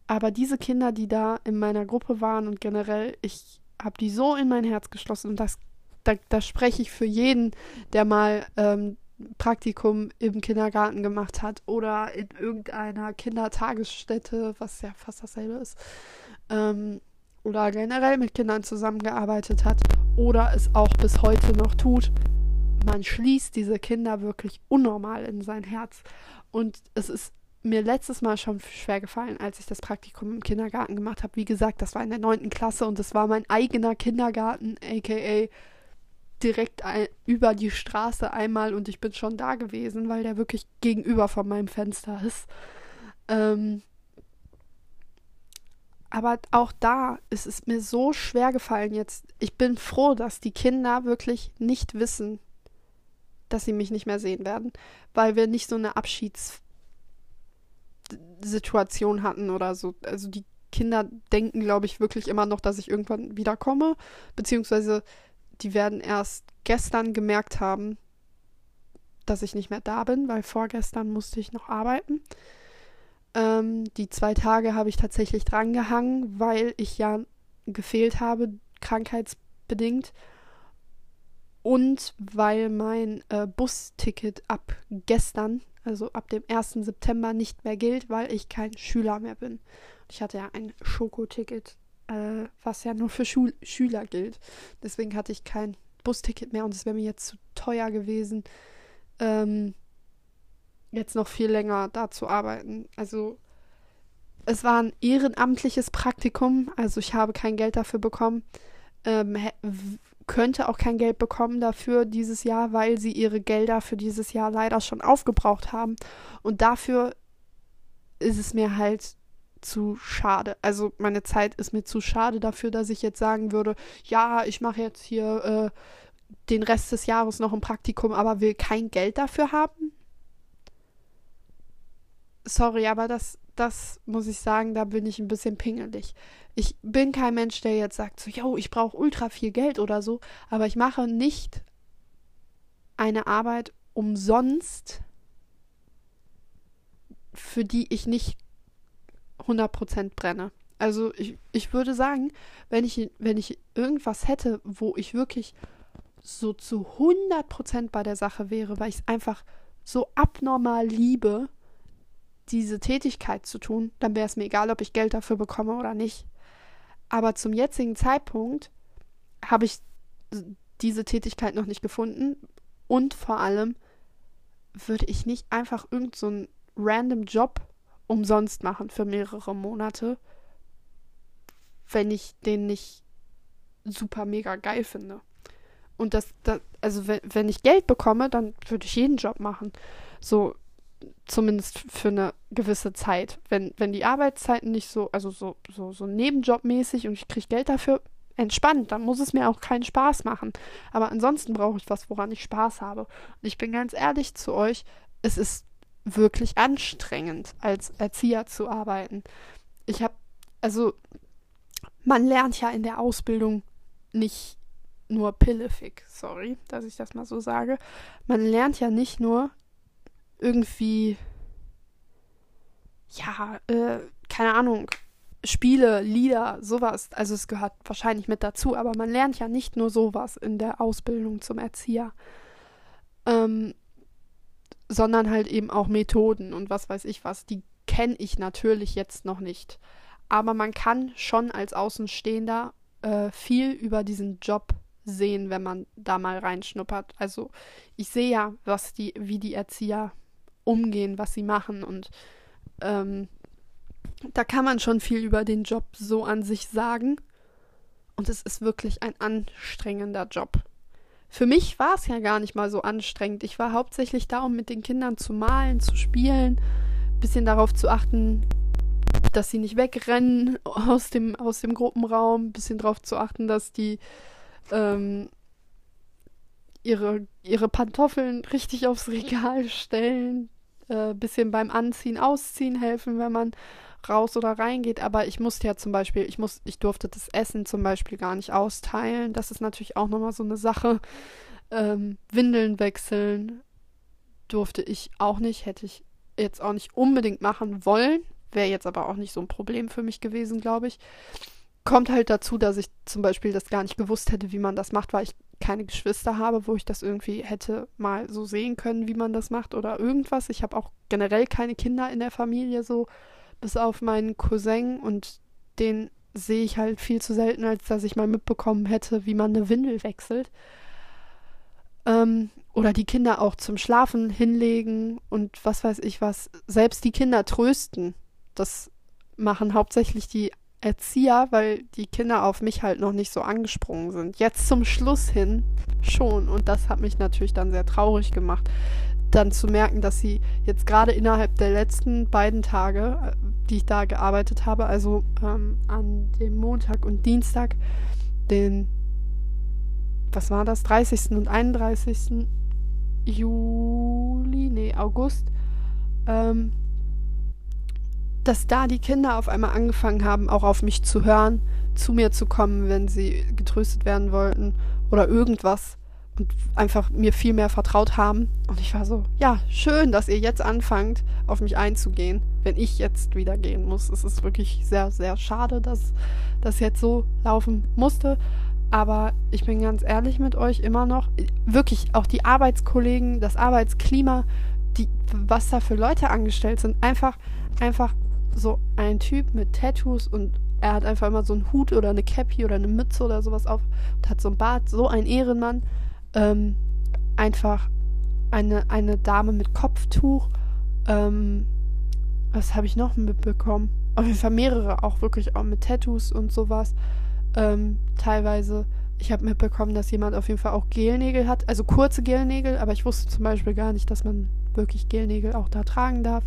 Aber diese Kinder, die da in meiner Gruppe waren und generell, ich habe die so in mein Herz geschlossen und das da, da spreche ich für jeden, der mal ähm, Praktikum im Kindergarten gemacht hat oder in irgendeiner Kindertagesstätte, was ja fast dasselbe ist, ähm, oder generell mit Kindern zusammengearbeitet hat oder es auch bis heute noch tut. Man schließt diese Kinder wirklich unnormal in sein Herz. Und es ist mir letztes Mal schon schwer gefallen, als ich das Praktikum im Kindergarten gemacht habe. Wie gesagt, das war in der neunten Klasse und es war mein eigener Kindergarten, aka direkt über die Straße einmal und ich bin schon da gewesen, weil der wirklich gegenüber von meinem Fenster ist. Ähm, aber auch da ist es mir so schwer gefallen jetzt. Ich bin froh, dass die Kinder wirklich nicht wissen, dass sie mich nicht mehr sehen werden, weil wir nicht so eine Abschiedssituation hatten oder so. Also die Kinder denken, glaube ich, wirklich immer noch, dass ich irgendwann wiederkomme, beziehungsweise die werden erst gestern gemerkt haben, dass ich nicht mehr da bin, weil vorgestern musste ich noch arbeiten. Ähm, die zwei Tage habe ich tatsächlich drangehangen, weil ich ja gefehlt habe, krankheitsbedingt. Und weil mein äh, Busticket ab gestern, also ab dem 1. September, nicht mehr gilt, weil ich kein Schüler mehr bin. Ich hatte ja ein Schokoticket äh, was ja nur für Schul Schüler gilt. Deswegen hatte ich kein Busticket mehr und es wäre mir jetzt zu teuer gewesen, ähm, jetzt noch viel länger da zu arbeiten. Also es war ein ehrenamtliches Praktikum, also ich habe kein Geld dafür bekommen. Ähm, könnte auch kein Geld bekommen dafür dieses Jahr, weil sie ihre Gelder für dieses Jahr leider schon aufgebraucht haben. Und dafür ist es mir halt zu schade. Also meine Zeit ist mir zu schade dafür, dass ich jetzt sagen würde, ja, ich mache jetzt hier äh, den Rest des Jahres noch ein Praktikum, aber will kein Geld dafür haben. Sorry, aber das, das muss ich sagen, da bin ich ein bisschen pingelig. Ich bin kein Mensch, der jetzt sagt, so, yo, ich brauche ultra viel Geld oder so, aber ich mache nicht eine Arbeit umsonst, für die ich nicht 100% brenne. Also ich, ich würde sagen, wenn ich, wenn ich irgendwas hätte, wo ich wirklich so zu 100% bei der Sache wäre, weil ich es einfach so abnormal liebe, diese Tätigkeit zu tun, dann wäre es mir egal, ob ich Geld dafür bekomme oder nicht. Aber zum jetzigen Zeitpunkt habe ich diese Tätigkeit noch nicht gefunden und vor allem würde ich nicht einfach irgendeinen so random Job umsonst machen für mehrere Monate, wenn ich den nicht super mega geil finde. Und das, das also wenn, wenn ich Geld bekomme, dann würde ich jeden Job machen. So, zumindest für eine gewisse Zeit. Wenn, wenn die Arbeitszeiten nicht so, also so, so, so nebenjobmäßig und ich kriege Geld dafür, entspannt. Dann muss es mir auch keinen Spaß machen. Aber ansonsten brauche ich was, woran ich Spaß habe. Und ich bin ganz ehrlich zu euch, es ist wirklich anstrengend, als Erzieher zu arbeiten. Ich habe, also, man lernt ja in der Ausbildung nicht nur pillefig, sorry, dass ich das mal so sage. Man lernt ja nicht nur irgendwie, ja, äh, keine Ahnung, Spiele, Lieder, sowas. Also es gehört wahrscheinlich mit dazu, aber man lernt ja nicht nur sowas in der Ausbildung zum Erzieher, ähm, sondern halt eben auch Methoden und was weiß ich was. Die kenne ich natürlich jetzt noch nicht. Aber man kann schon als Außenstehender äh, viel über diesen Job sehen, wenn man da mal reinschnuppert. Also ich sehe ja, was die, wie die Erzieher umgehen, was sie machen und ähm, da kann man schon viel über den Job so an sich sagen. Und es ist wirklich ein anstrengender Job. Für mich war es ja gar nicht mal so anstrengend. Ich war hauptsächlich da, um mit den Kindern zu malen, zu spielen, bisschen darauf zu achten, dass sie nicht wegrennen aus dem, aus dem Gruppenraum, bisschen darauf zu achten, dass die ähm, ihre, ihre Pantoffeln richtig aufs Regal stellen, äh, bisschen beim Anziehen, Ausziehen helfen, wenn man raus oder reingeht, aber ich musste ja zum Beispiel, ich muss, ich durfte das Essen zum Beispiel gar nicht austeilen. Das ist natürlich auch nochmal so eine Sache. Ähm, Windeln wechseln durfte ich auch nicht, hätte ich jetzt auch nicht unbedingt machen wollen. Wäre jetzt aber auch nicht so ein Problem für mich gewesen, glaube ich. Kommt halt dazu, dass ich zum Beispiel das gar nicht gewusst hätte, wie man das macht, weil ich keine Geschwister habe, wo ich das irgendwie hätte mal so sehen können, wie man das macht oder irgendwas. Ich habe auch generell keine Kinder in der Familie so bis auf meinen Cousin und den sehe ich halt viel zu selten, als dass ich mal mitbekommen hätte, wie man eine Windel wechselt. Ähm, oder die Kinder auch zum Schlafen hinlegen und was weiß ich was. Selbst die Kinder trösten. Das machen hauptsächlich die Erzieher, weil die Kinder auf mich halt noch nicht so angesprungen sind. Jetzt zum Schluss hin schon. Und das hat mich natürlich dann sehr traurig gemacht, dann zu merken, dass sie jetzt gerade innerhalb der letzten beiden Tage, äh, die ich da gearbeitet habe, also ähm, an dem Montag und Dienstag, den, was war das, 30. und 31. Juli, nee, August, ähm, dass da die Kinder auf einmal angefangen haben, auch auf mich zu hören, zu mir zu kommen, wenn sie getröstet werden wollten oder irgendwas und einfach mir viel mehr vertraut haben. Und ich war so, ja, schön, dass ihr jetzt anfangt, auf mich einzugehen, wenn ich jetzt wieder gehen muss. Es ist wirklich sehr, sehr schade, dass das jetzt so laufen musste. Aber ich bin ganz ehrlich mit euch immer noch, wirklich auch die Arbeitskollegen, das Arbeitsklima, die, was da für Leute angestellt sind, einfach, einfach so ein Typ mit Tattoos und er hat einfach immer so einen Hut oder eine Cappy oder eine Mütze oder sowas auf und hat so ein Bart, so ein Ehrenmann ähm, einfach eine, eine Dame mit Kopftuch. Ähm, was habe ich noch mitbekommen? Auf jeden Fall mehrere, auch wirklich auch mit Tattoos und sowas. Ähm, teilweise. Ich habe mitbekommen, dass jemand auf jeden Fall auch Gelnägel hat. Also kurze Gelnägel, aber ich wusste zum Beispiel gar nicht, dass man wirklich Gelnägel auch da tragen darf.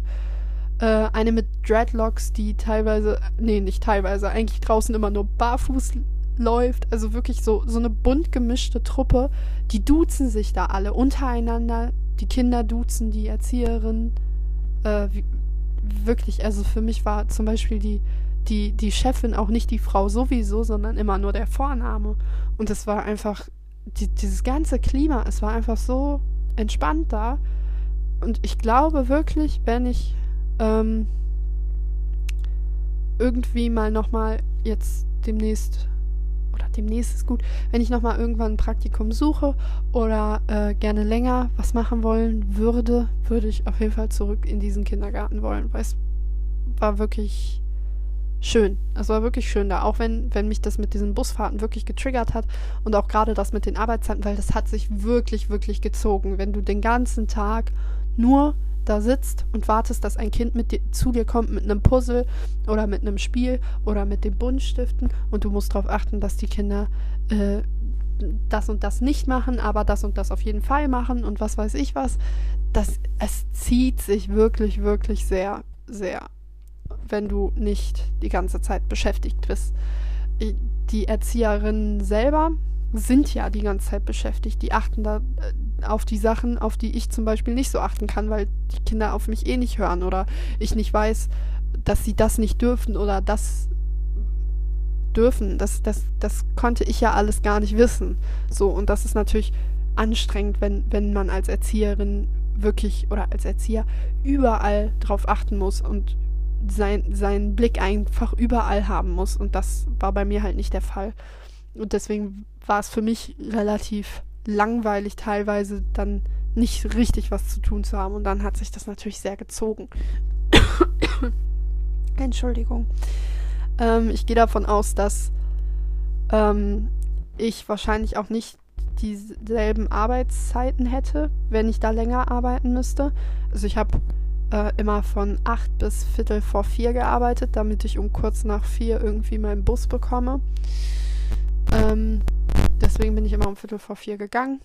Äh, eine mit Dreadlocks, die teilweise, nee, nicht teilweise, eigentlich draußen immer nur barfuß läuft. Also wirklich so, so eine bunt gemischte Truppe. Die duzen sich da alle untereinander. Die Kinder duzen die Erzieherin. Äh, wie, wirklich, also für mich war zum Beispiel die, die, die Chefin auch nicht die Frau sowieso, sondern immer nur der Vorname. Und es war einfach, die, dieses ganze Klima, es war einfach so entspannt da. Und ich glaube wirklich, wenn ich ähm, irgendwie mal nochmal jetzt demnächst oder demnächst ist gut, wenn ich nochmal irgendwann ein Praktikum suche oder äh, gerne länger was machen wollen würde, würde ich auf jeden Fall zurück in diesen Kindergarten wollen, weil es war wirklich schön. Es war wirklich schön da, auch wenn, wenn mich das mit diesen Busfahrten wirklich getriggert hat und auch gerade das mit den Arbeitszeiten, weil das hat sich wirklich, wirklich gezogen. Wenn du den ganzen Tag nur da sitzt und wartest, dass ein Kind mit dir, zu dir kommt mit einem Puzzle oder mit einem Spiel oder mit den Buntstiften und du musst darauf achten, dass die Kinder äh, das und das nicht machen, aber das und das auf jeden Fall machen und was weiß ich was. Das, es zieht sich wirklich, wirklich sehr, sehr, wenn du nicht die ganze Zeit beschäftigt bist. die Erzieherinnen selber sind ja die ganze Zeit beschäftigt. Die achten da äh, auf die Sachen, auf die ich zum Beispiel nicht so achten kann, weil die Kinder auf mich eh nicht hören oder ich nicht weiß, dass sie das nicht dürfen oder das dürfen. Das, das, das konnte ich ja alles gar nicht wissen. So, und das ist natürlich anstrengend, wenn, wenn man als Erzieherin wirklich oder als Erzieher überall drauf achten muss und sein, seinen Blick einfach überall haben muss. Und das war bei mir halt nicht der Fall. Und deswegen war es für mich relativ langweilig, teilweise dann nicht richtig was zu tun zu haben. Und dann hat sich das natürlich sehr gezogen. Entschuldigung. Ähm, ich gehe davon aus, dass ähm, ich wahrscheinlich auch nicht dieselben Arbeitszeiten hätte, wenn ich da länger arbeiten müsste. Also ich habe äh, immer von acht bis Viertel vor vier gearbeitet, damit ich um kurz nach vier irgendwie meinen Bus bekomme. Ähm, deswegen bin ich immer um Viertel vor vier gegangen,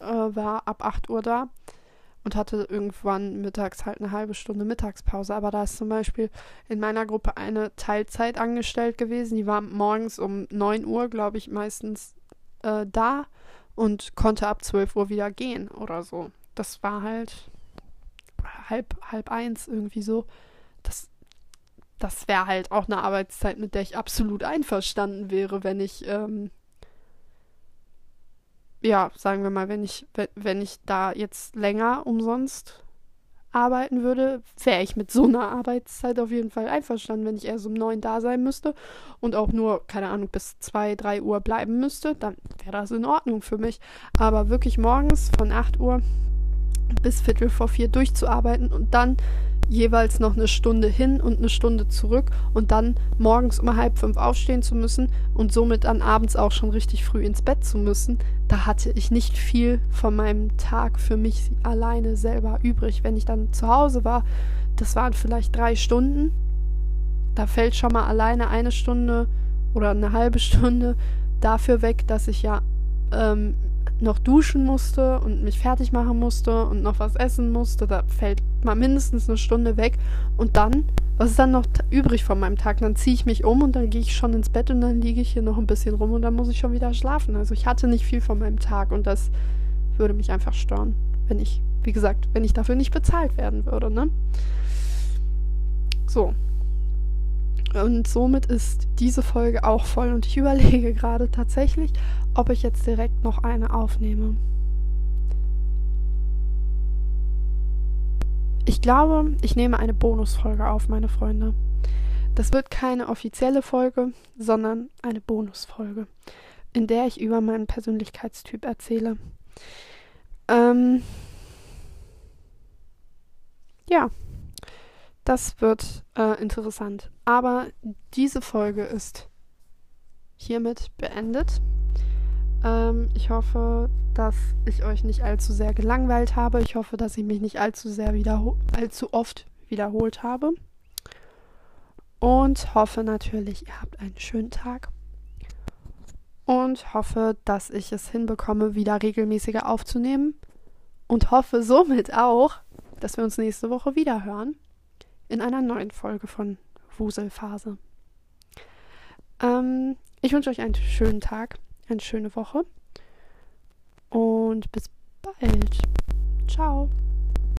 äh, war ab 8 Uhr da und hatte irgendwann mittags halt eine halbe Stunde Mittagspause. Aber da ist zum Beispiel in meiner Gruppe eine Teilzeit angestellt gewesen. Die war morgens um 9 Uhr, glaube ich, meistens äh, da und konnte ab 12 Uhr wieder gehen oder so. Das war halt halb, halb eins irgendwie so. Das das wäre halt auch eine Arbeitszeit, mit der ich absolut einverstanden wäre, wenn ich, ähm, ja, sagen wir mal, wenn ich, wenn ich da jetzt länger umsonst arbeiten würde, wäre ich mit so einer Arbeitszeit auf jeden Fall einverstanden. Wenn ich erst um neun da sein müsste und auch nur, keine Ahnung, bis zwei, drei Uhr bleiben müsste, dann wäre das in Ordnung für mich. Aber wirklich morgens von acht Uhr bis Viertel vor vier durchzuarbeiten und dann jeweils noch eine Stunde hin und eine Stunde zurück und dann morgens um halb fünf aufstehen zu müssen und somit dann abends auch schon richtig früh ins Bett zu müssen, da hatte ich nicht viel von meinem Tag für mich alleine selber übrig. Wenn ich dann zu Hause war, das waren vielleicht drei Stunden, da fällt schon mal alleine eine Stunde oder eine halbe Stunde dafür weg, dass ich ja ähm, noch duschen musste und mich fertig machen musste und noch was essen musste, da fällt mal mindestens eine Stunde weg. Und dann, was ist dann noch übrig von meinem Tag? Dann ziehe ich mich um und dann gehe ich schon ins Bett und dann liege ich hier noch ein bisschen rum und dann muss ich schon wieder schlafen. Also ich hatte nicht viel von meinem Tag und das würde mich einfach stören, wenn ich, wie gesagt, wenn ich dafür nicht bezahlt werden würde, ne? So. Und somit ist diese Folge auch voll und ich überlege gerade tatsächlich, ob ich jetzt direkt noch eine aufnehme. Ich glaube, ich nehme eine Bonusfolge auf, meine Freunde. Das wird keine offizielle Folge, sondern eine Bonusfolge, in der ich über meinen Persönlichkeitstyp erzähle. Ähm ja, das wird äh, interessant. Aber diese Folge ist hiermit beendet. Ähm, ich hoffe, dass ich euch nicht allzu sehr gelangweilt habe. Ich hoffe, dass ich mich nicht allzu sehr allzu oft wiederholt habe. Und hoffe natürlich, ihr habt einen schönen Tag. Und hoffe, dass ich es hinbekomme, wieder regelmäßiger aufzunehmen. Und hoffe somit auch, dass wir uns nächste Woche wieder hören. In einer neuen Folge von Wuselphase. Ähm, ich wünsche euch einen schönen Tag eine schöne Woche und bis bald. Ciao.